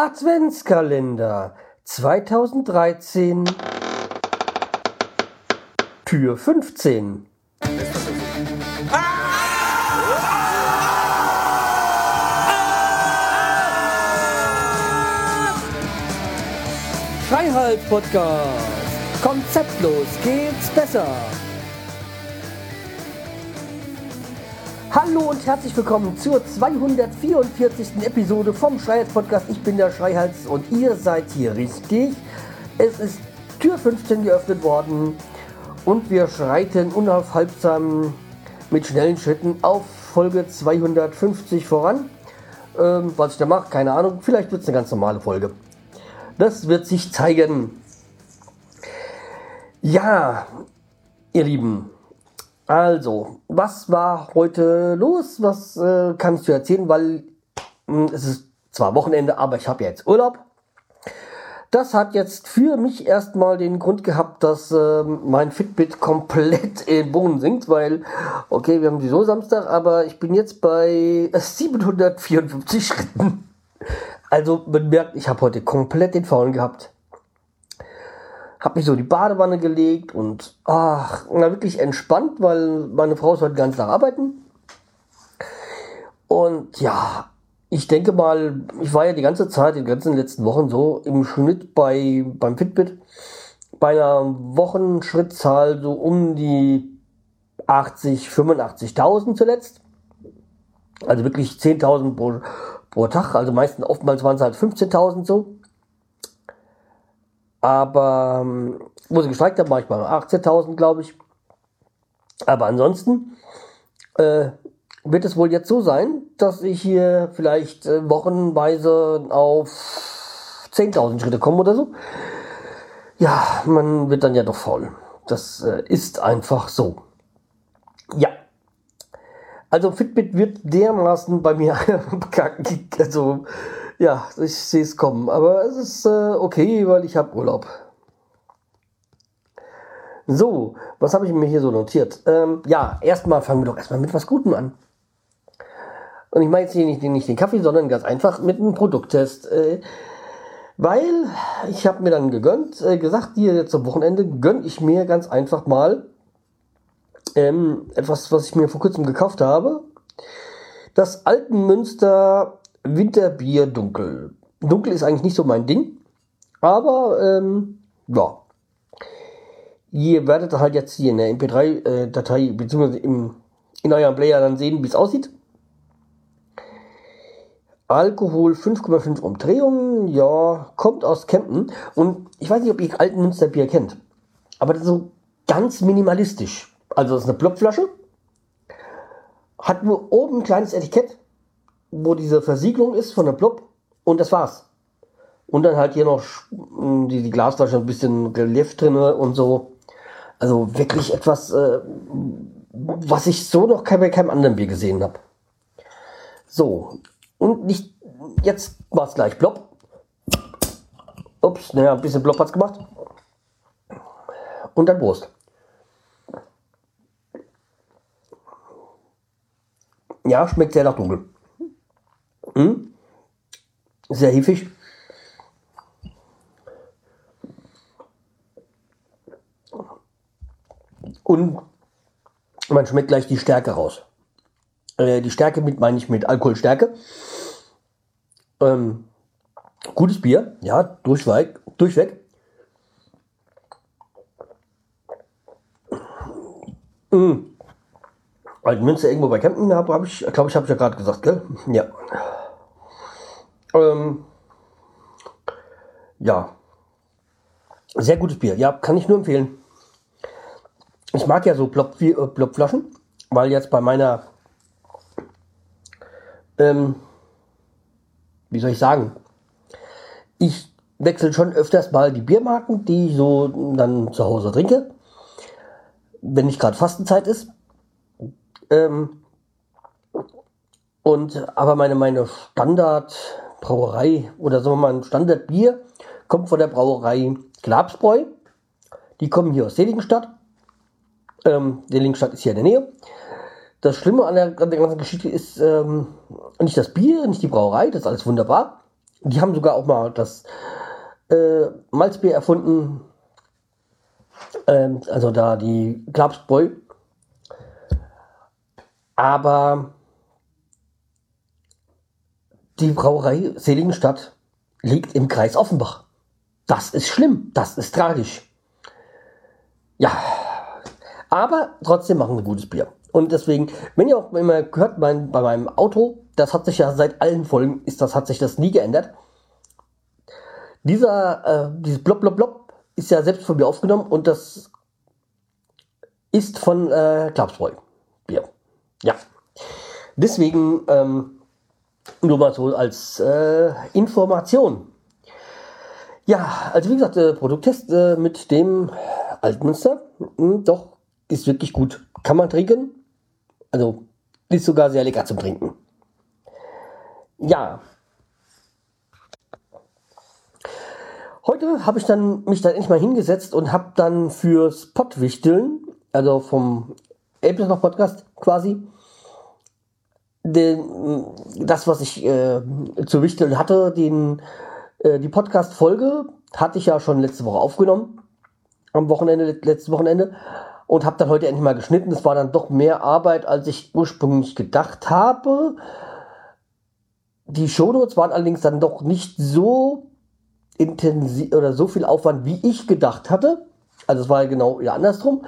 Adventskalender 2013 Tür 15 Freiheit Podcast Konzeptlos geht's besser Hallo und herzlich willkommen zur 244. Episode vom Schreihals Podcast. Ich bin der Schreihals und ihr seid hier richtig. Es ist Tür 15 geöffnet worden und wir schreiten unaufhaltsam mit schnellen Schritten auf Folge 250 voran. Ähm, was ich da mache, keine Ahnung. Vielleicht wird es eine ganz normale Folge. Das wird sich zeigen. Ja, ihr Lieben, also, was war heute los? Was äh, kannst du erzählen? Weil mh, hm, es ist zwar Wochenende, aber ich habe ja jetzt Urlaub. Das hat jetzt für mich erstmal den Grund gehabt, dass äh, mein Fitbit komplett in Boden sinkt, weil, okay, wir haben sowieso Samstag, aber ich bin jetzt bei 754 Schritten. Also man merkt, ich habe heute komplett den Faulen gehabt habe mich so die Badewanne gelegt und ach, na, wirklich entspannt, weil meine Frau ist heute ganz nach arbeiten. Und ja, ich denke mal, ich war ja die ganze Zeit, die ganzen letzten Wochen so im Schnitt bei, beim Fitbit bei einer Wochenschrittzahl so um die 80, 85.000 zuletzt. Also wirklich 10.000 pro, pro Tag, also meistens oftmals waren es halt 15.000 so. Aber ähm, wo sie gestreikt haben, war ich bei 18.000, glaube ich. Aber ansonsten äh, wird es wohl jetzt so sein, dass ich hier vielleicht äh, wochenweise auf 10.000 Schritte komme oder so. Ja, man wird dann ja doch faul. Das äh, ist einfach so. Ja. Also Fitbit wird dermaßen bei mir also ja, ich sehe es kommen. Aber es ist äh, okay, weil ich habe Urlaub. So, was habe ich mir hier so notiert? Ähm, ja, erstmal fangen wir doch erstmal mit was Gutem an. Und ich meine jetzt hier nicht, nicht den Kaffee, sondern ganz einfach mit einem Produkttest. Äh, weil ich habe mir dann gegönnt, äh, gesagt, hier jetzt am Wochenende gönne ich mir ganz einfach mal ähm, etwas, was ich mir vor kurzem gekauft habe. Das Altenmünster Winterbier dunkel. Dunkel ist eigentlich nicht so mein Ding, aber ähm, ja. Ihr werdet halt jetzt hier in der MP3-Datei äh, im, in eurem Player dann sehen, wie es aussieht. Alkohol 5,5 Umdrehungen, ja, kommt aus Kempten. Und ich weiß nicht, ob ihr alten Münsterbier kennt. Aber das ist so ganz minimalistisch. Also das ist eine Blockflasche. Hat nur oben ein kleines Etikett wo diese Versiegelung ist von der Blub und das war's. Und dann halt hier noch die, die Glasflasche ein bisschen Relief drinne und so. Also wirklich etwas, äh, was ich so noch bei keinem anderen Bier gesehen habe. So. Und nicht, jetzt war's gleich Blob. Ups, naja, ein bisschen Blob hat's gemacht. Und dann Wurst. Ja, schmeckt sehr nach dunkel. Sehr hefisch. Und man schmeckt gleich die Stärke raus. Äh, die Stärke mit meine ich mit Alkoholstärke. Ähm, gutes Bier, ja, durchweg, durchweg. Mhm. Münster irgendwo bei Campen habe, habe ich, glaube ich, habe ich ja gerade gesagt, gell? Ja. Ähm, ja. Sehr gutes Bier. Ja, kann ich nur empfehlen. Ich mag ja so Plopflaschen, äh, weil jetzt bei meiner, ähm, wie soll ich sagen, ich wechsle schon öfters mal die Biermarken, die ich so dann zu Hause trinke, wenn nicht gerade Fastenzeit ist. Ähm, und aber meine meine Standard Brauerei oder sagen wir mal ein Standardbier kommt von der Brauerei Glabsbräu. Die kommen hier aus Seligenstadt. Ähm, Seligenstadt ist hier in der Nähe. Das Schlimme an der, an der ganzen Geschichte ist ähm, nicht das Bier, nicht die Brauerei, das ist alles wunderbar. Die haben sogar auch mal das äh, Malzbier erfunden. Ähm, also da die Klapsbräu. Aber die Brauerei Seligenstadt liegt im Kreis Offenbach. Das ist schlimm, das ist tragisch. Ja, aber trotzdem machen wir gutes Bier. Und deswegen, wenn ihr auch immer gehört, mein, bei meinem Auto, das hat sich ja seit allen Folgen, ist das, hat sich das nie geändert. Dieser, äh, dieses Blop, Blop, Blop ist ja selbst von mir aufgenommen und das ist von äh, Klapsbräu Bier. Ja. Deswegen, ähm, nur mal so als äh, Information. Ja, also wie gesagt, äh, Produkttest äh, mit dem Altmünster, mh, hm, doch, ist wirklich gut. Kann man trinken. Also, ist sogar sehr lecker zum Trinken. Ja. Heute habe ich dann mich dann endlich mal hingesetzt und habe dann fürs Pottwichteln, also vom noch Podcast quasi, den, das, was ich äh, zu wichteln hatte, den, äh, die Podcast-Folge hatte ich ja schon letzte Woche aufgenommen. Am Wochenende, letztes Wochenende. Und habe dann heute endlich mal geschnitten. Es war dann doch mehr Arbeit, als ich ursprünglich gedacht habe. Die Shownotes waren allerdings dann doch nicht so intensiv oder so viel Aufwand, wie ich gedacht hatte. Also es war genau ja andersrum.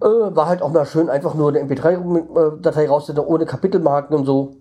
Äh, war halt auch mal schön, einfach nur eine MP3-Datei rauszunehmen, ohne Kapitelmarken und so.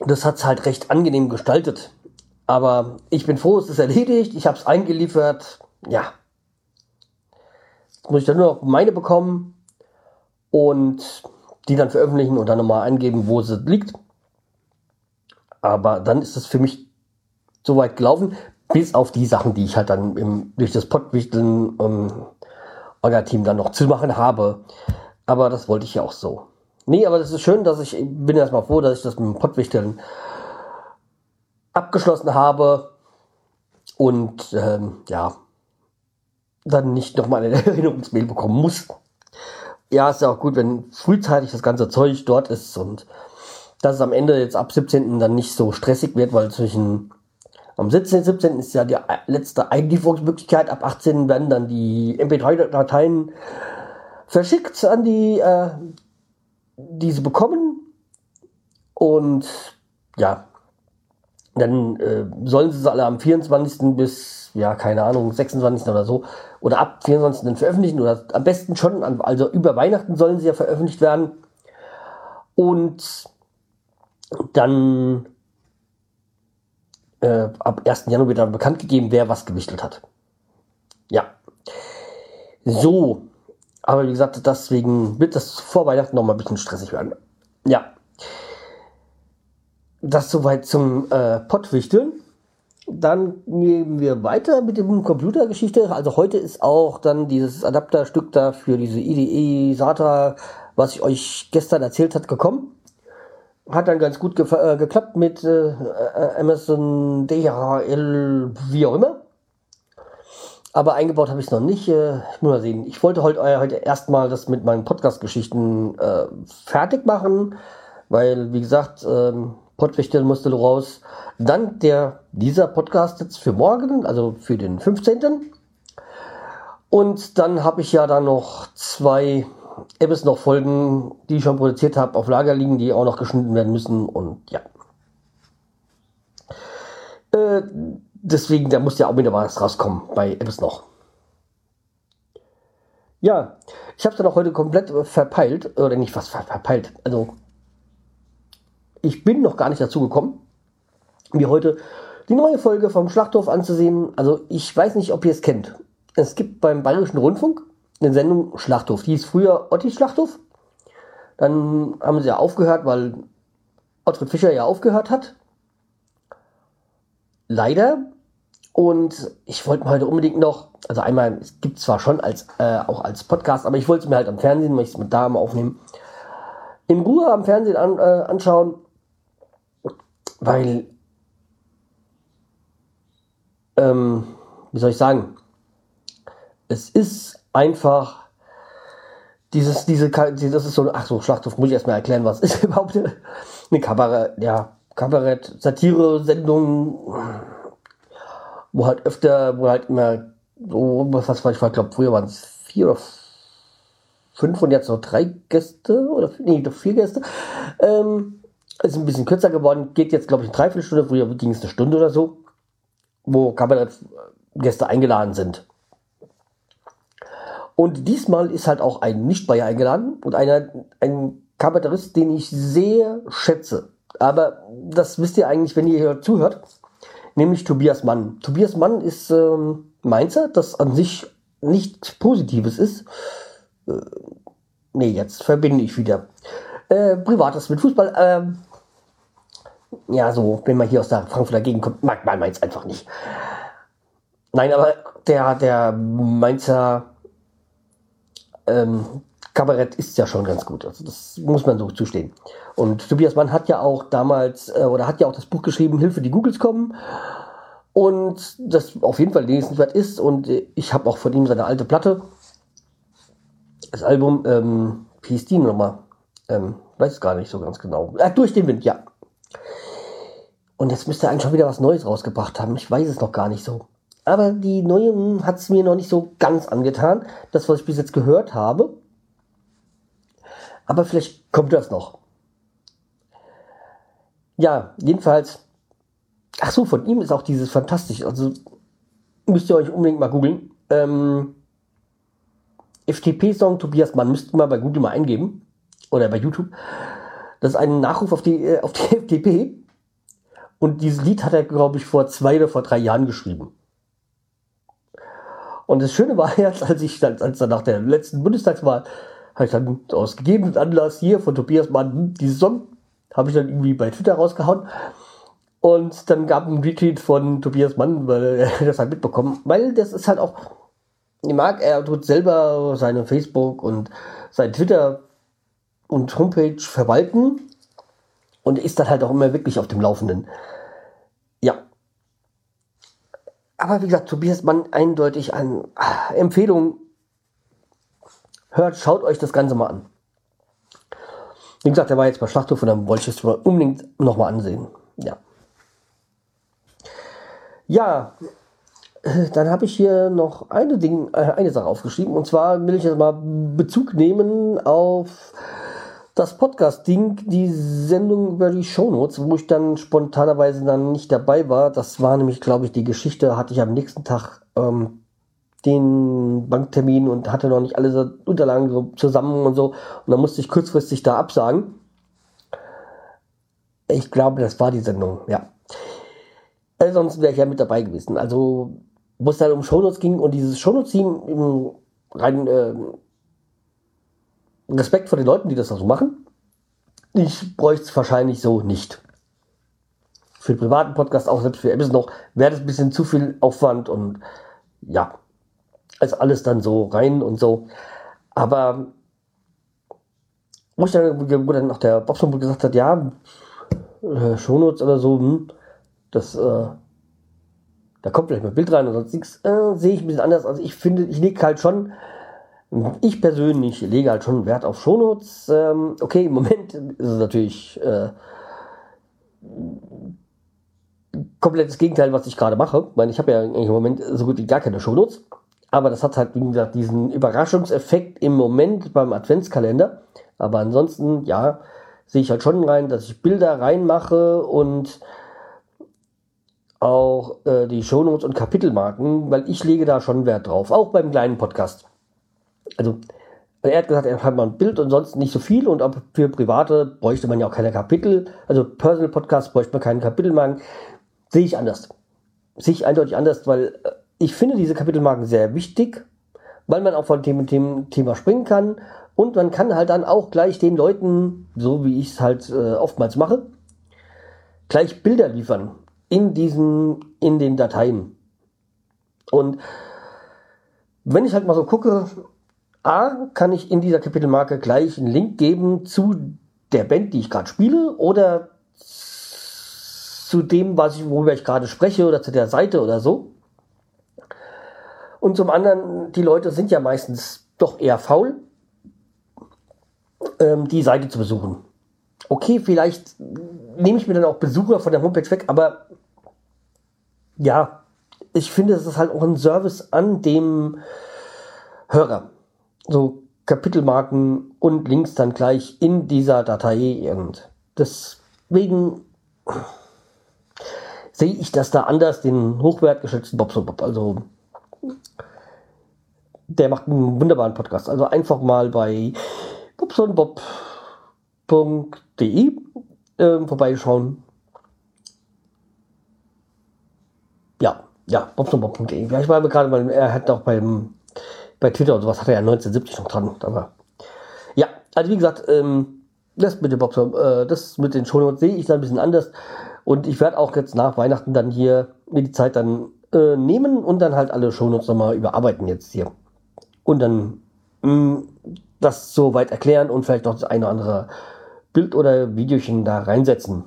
Das hat's halt recht angenehm gestaltet. Aber ich bin froh, es ist erledigt. Ich habe es eingeliefert. Ja. Jetzt muss ich dann nur noch meine bekommen und die dann veröffentlichen und dann nochmal angeben, wo sie liegt. Aber dann ist es für mich soweit gelaufen, bis auf die Sachen, die ich halt dann im, durch das Pottwichteln ähm, Orga-Team dann noch zu machen habe. Aber das wollte ich ja auch so. Nee, aber das ist schön, dass ich, bin erstmal froh, dass ich das mit dem Pottwichteln abgeschlossen habe und ähm, ja, dann nicht nochmal eine Erinnerungsmail bekommen muss. Ja, ist ja auch gut, wenn frühzeitig das ganze Zeug dort ist und dass es am Ende jetzt ab 17. dann nicht so stressig wird, weil zwischen am 17. 17. ist ja die letzte Einlieferungsmöglichkeit. Ab 18. werden dann die MP3-Dateien verschickt an die, äh, die sie bekommen. Und ja, dann äh, sollen sie es alle am 24. bis, ja, keine Ahnung, 26. oder so, oder ab 24. dann veröffentlichen, oder am besten schon, also über Weihnachten sollen sie ja veröffentlicht werden. Und dann äh, ab 1. Januar dann bekannt gegeben, wer was gewichtelt hat. Ja. So. Aber wie gesagt, deswegen wird das vor Weihnachten noch mal ein bisschen stressig werden. Ja. Das soweit zum äh, Pottwichteln. Dann gehen wir weiter mit dem Computergeschichte. Also heute ist auch dann dieses Adapterstück da für diese IDE SATA, was ich euch gestern erzählt hat, gekommen hat dann ganz gut äh, geklappt mit äh, äh Amazon DHL, wie auch immer. Aber eingebaut habe ich es noch nicht. Äh, ich muss mal sehen. Ich wollte heute, äh, heute erstmal das mit meinen Podcast-Geschichten äh, fertig machen, weil, wie gesagt, ähm, Podwichtel musste raus. Dann der, dieser Podcast jetzt für morgen, also für den 15. Und dann habe ich ja dann noch zwei Ebbes noch Folgen, die ich schon produziert habe, auf Lager liegen, die auch noch geschnitten werden müssen und ja. Äh, deswegen, da muss ja auch wieder was rauskommen bei Ebbes noch. Ja, ich habe es dann auch heute komplett verpeilt, oder nicht was verpeilt, also ich bin noch gar nicht dazu gekommen, mir heute die neue Folge vom Schlachthof anzusehen. Also ich weiß nicht, ob ihr es kennt. Es gibt beim Bayerischen Rundfunk eine Sendung Schlachthof. Die hieß früher Otti Schlachthof. Dann haben sie ja aufgehört, weil Ottfried Fischer ja aufgehört hat. Leider. Und ich wollte mir heute unbedingt noch, also einmal, es gibt zwar schon als, äh, auch als Podcast, aber ich wollte es mir halt am Fernsehen, möchte es mit da mal aufnehmen, in Ruhe am Fernsehen an, äh, anschauen, weil, ähm, wie soll ich sagen, es ist einfach dieses, diese, das ist so, ach so, Schlachthof, muss ich erstmal erklären, was ist überhaupt eine Kamera, ja, Kabarett, Satire-Sendungen, wo halt öfter, wo halt immer so, was war ich, ich glaube, früher waren es vier oder fünf und jetzt noch drei Gäste oder nee, doch vier Gäste. Ähm, ist ein bisschen kürzer geworden, geht jetzt, glaube ich, eine Dreiviertelstunde, früher ging es eine Stunde oder so, wo Kabarettgäste eingeladen sind. Und diesmal ist halt auch ein Nicht-Bayer eingeladen und einer, ein Kabarettist, den ich sehr schätze. Aber das wisst ihr eigentlich, wenn ihr hier zuhört, nämlich Tobias Mann. Tobias Mann ist ähm, Mainzer, das an sich nichts Positives ist. Äh, nee, jetzt verbinde ich wieder. Äh, Privates mit Fußball. Ähm, ja, so, wenn man hier aus der Frankfurter Gegend kommt, mag man Mainz einfach nicht. Nein, aber der, der Mainzer ähm, Kabarett ist ja schon ganz gut. Also das muss man so zustehen. Und Tobias Mann hat ja auch damals, äh, oder hat ja auch das Buch geschrieben, Hilfe, die Googles kommen. Und das auf jeden Fall lesenswert ist. Und ich habe auch von ihm seine alte Platte, das Album, ähm, wie hieß die nochmal? Ähm, weiß es gar nicht so ganz genau. Äh, durch den Wind, ja. Und jetzt müsste er eigentlich schon wieder was Neues rausgebracht haben. Ich weiß es noch gar nicht so. Aber die neuen hat es mir noch nicht so ganz angetan. Das, was ich bis jetzt gehört habe. Aber vielleicht kommt das noch. Ja, jedenfalls. Ach so, von ihm ist auch dieses fantastisch. Also müsst ihr euch unbedingt mal googeln. Ähm, FTP-Song Tobias Mann müsst ihr mal bei Google mal eingeben. Oder bei YouTube. Das ist ein Nachruf auf die, äh, auf die FTP. Und dieses Lied hat er, glaube ich, vor zwei oder vor drei Jahren geschrieben. Und das Schöne war jetzt, als ich dann, als dann nach der letzten Bundestagswahl, habe ich dann aus gegebenen Anlass hier von Tobias Mann, hm, dieses Song, habe ich dann irgendwie bei Twitter rausgehauen. Und dann gab ein Retweet von Tobias Mann, weil er das halt mitbekommen, weil das ist halt auch, ich mag, er tut selber seine Facebook und sein Twitter und Homepage verwalten und ist dann halt auch immer wirklich auf dem Laufenden. Ja. Aber wie gesagt, Tobias Mann eindeutig an ah, Empfehlung. Hört, schaut euch das Ganze mal an. Wie gesagt, der war jetzt bei Schlachthof und dann wollte ich es unbedingt nochmal ansehen. Ja. Ja, dann habe ich hier noch eine, Ding, äh, eine Sache aufgeschrieben. Und zwar will ich jetzt mal Bezug nehmen auf das Podcast-Ding, die Sendung über die Shownotes, wo ich dann spontanerweise dann nicht dabei war. Das war nämlich, glaube ich, die Geschichte, hatte ich am nächsten Tag ähm, den Banktermin und hatte noch nicht alle Unterlagen so zusammen und so. Und dann musste ich kurzfristig da absagen. Ich glaube, das war die Sendung, ja. Äh, sonst wäre ich ja mit dabei gewesen. Also, wo es dann um Shownotes ging und dieses Shownotes-Team rein äh, Respekt vor den Leuten, die das so machen. Ich bräuchte es wahrscheinlich so nicht. Für den privaten Podcast, auch selbst für Amazon noch, wäre das ein bisschen zu viel Aufwand und ja, also alles dann so rein und so. Aber wo ich dann, wo dann auch der Bobson gesagt hat, ja, äh, Shownotes oder so, hm, das, äh, da kommt vielleicht mal ein Bild rein und sonst nichts, äh, sehe ich ein bisschen anders. Also ich finde, ich lege halt schon ich persönlich lege halt schon Wert auf Shownotes. Ähm, okay, im Moment ist es natürlich äh, komplettes Gegenteil, was ich gerade mache. Ich meine, ich habe ja im Moment so gut wie gar keine Shownotes. Aber das hat halt, wie gesagt, diesen Überraschungseffekt im Moment beim Adventskalender. Aber ansonsten, ja, sehe ich halt schon rein, dass ich Bilder reinmache und auch äh, die Shownotes und Kapitelmarken, weil ich lege da schon Wert drauf, auch beim kleinen Podcast also er hat gesagt, er hat mal ein Bild und sonst nicht so viel und auch für private bräuchte man ja auch keine Kapitel, also Personal Podcast bräuchte man keinen Kapitelmarken. Sehe ich anders. Sehe ich eindeutig anders, weil äh, ich finde diese Kapitelmarken sehr wichtig, weil man auch von Thema, Thema, Thema springen kann und man kann halt dann auch gleich den Leuten, so wie ich es halt äh, oftmals mache, gleich Bilder liefern in diesen, in den Dateien. Und wenn ich halt mal so gucke, A, kann ich in dieser Kapitelmarke gleich einen Link geben zu der Band, die ich gerade spiele, oder zu dem, was ich, worüber ich gerade spreche, oder zu der Seite oder so. Und zum anderen, die Leute sind ja meistens doch eher faul, ähm, die Seite zu besuchen. okay, vielleicht nehme ich mir dann auch Besucher von der Homepage weg, aber ja, ich finde, es ist halt auch ein Service an dem Hörer. So Kapitelmarken und Links dann gleich in dieser Datei und deswegen sehe ich das da anders, den hochwertgeschätzten Bobs und Bob. Also der macht einen wunderbaren Podcast. Also einfach mal bei bobsonbob.de äh, vorbeischauen. Ja, ja, bobsonbob.de. Ich war gerade mal, er hat auch beim bei Twitter und sowas hat er ja 1970 noch dran. Aber ja, also wie gesagt, ähm, das mit dem Bobson, äh, das mit den Shownotes sehe ich da ein bisschen anders. Und ich werde auch jetzt nach Weihnachten dann hier mir die Zeit dann äh, nehmen und dann halt alle Shownotes nochmal überarbeiten jetzt hier. Und dann mh, mm, das so weit erklären und vielleicht noch das eine oder andere Bild oder Videochen da reinsetzen.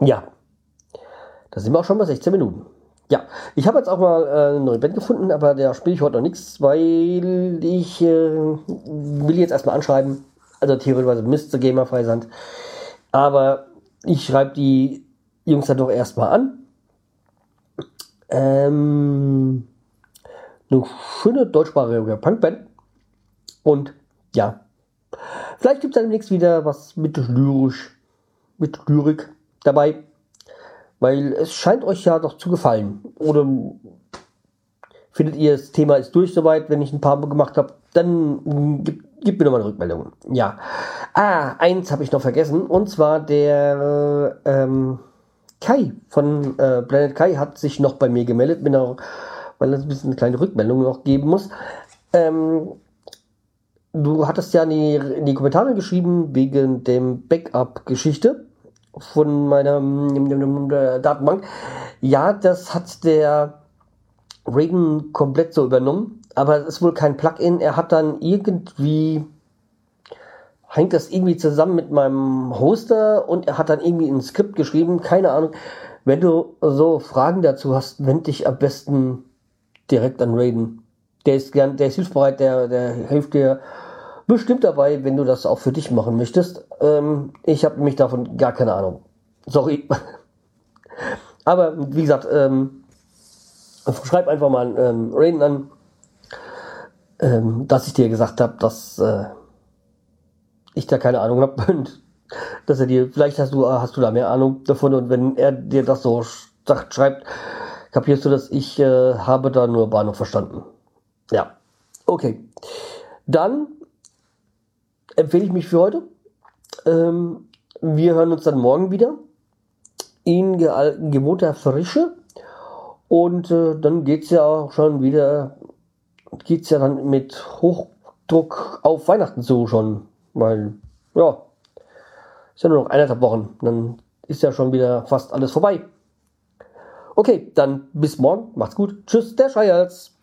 Ja, da sind wir auch schon bei 16 Minuten. Ja, ich habe jetzt auch mal äh, eine neue Band gefunden, aber da spiele ich heute noch nichts, weil ich äh, will jetzt erstmal anschreiben. Also theoretisch müsste Gamerfrei sein. Aber ich schreibe die Jungs dann doch erstmal an. Ähm, eine schöne deutschsprachige Punkband. Und ja, vielleicht gibt es dann demnächst wieder was mit lyrisch, mit Lyrik dabei. Weil es scheint euch ja doch zu gefallen. Oder findet ihr, das Thema ist durch soweit, wenn ich ein paar gemacht habe, dann gibt, gibt mir nochmal eine Rückmeldung. Ja. Ah, eins habe ich noch vergessen. Und zwar der ähm, Kai von äh, Planet Kai hat sich noch bei mir gemeldet, mit einer, weil er ein bisschen eine kleine Rückmeldung noch geben muss. Ähm, du hattest ja in die, in die Kommentare geschrieben wegen dem Backup-Geschichte von meiner Datenbank. Ja, das hat der Reagan komplett so übernommen, aber es ist wohl kein Plugin. Er hat dann irgendwie hängt das irgendwie zusammen mit meinem Hoster und er hat dann irgendwie ein Skript geschrieben, keine Ahnung. Wenn du so Fragen dazu hast, wend dich am besten direkt an Raiden. Der ist gern, der ist hilfsbereit, der, der hilft dir bestimmt dabei, wenn du das auch für dich machen möchtest. Ähm, ich habe nämlich davon gar keine Ahnung. Sorry. Aber wie gesagt, ähm, schreib einfach mal ähm, Raiden an, ähm, dass ich dir gesagt habe, dass äh, ich da keine Ahnung habe und dass er dir, vielleicht hast du, hast du da mehr Ahnung davon und wenn er dir das so sagt, schreibt, kapierst du das? Ich äh, habe da nur Bahnhof verstanden. Ja. Okay. Dann empfehle ich mich für heute. Ähm, wir hören uns dann morgen wieder in gewohnter Frische. Und äh, dann es ja auch schon wieder, geht es ja dann mit Hochdruck auf Weihnachten zu schon. Weil, ja, ist ja nur noch eineinhalb Wochen. Dann ist ja schon wieder fast alles vorbei. Okay, dann bis morgen. Macht's gut. Tschüss, der Scheiers.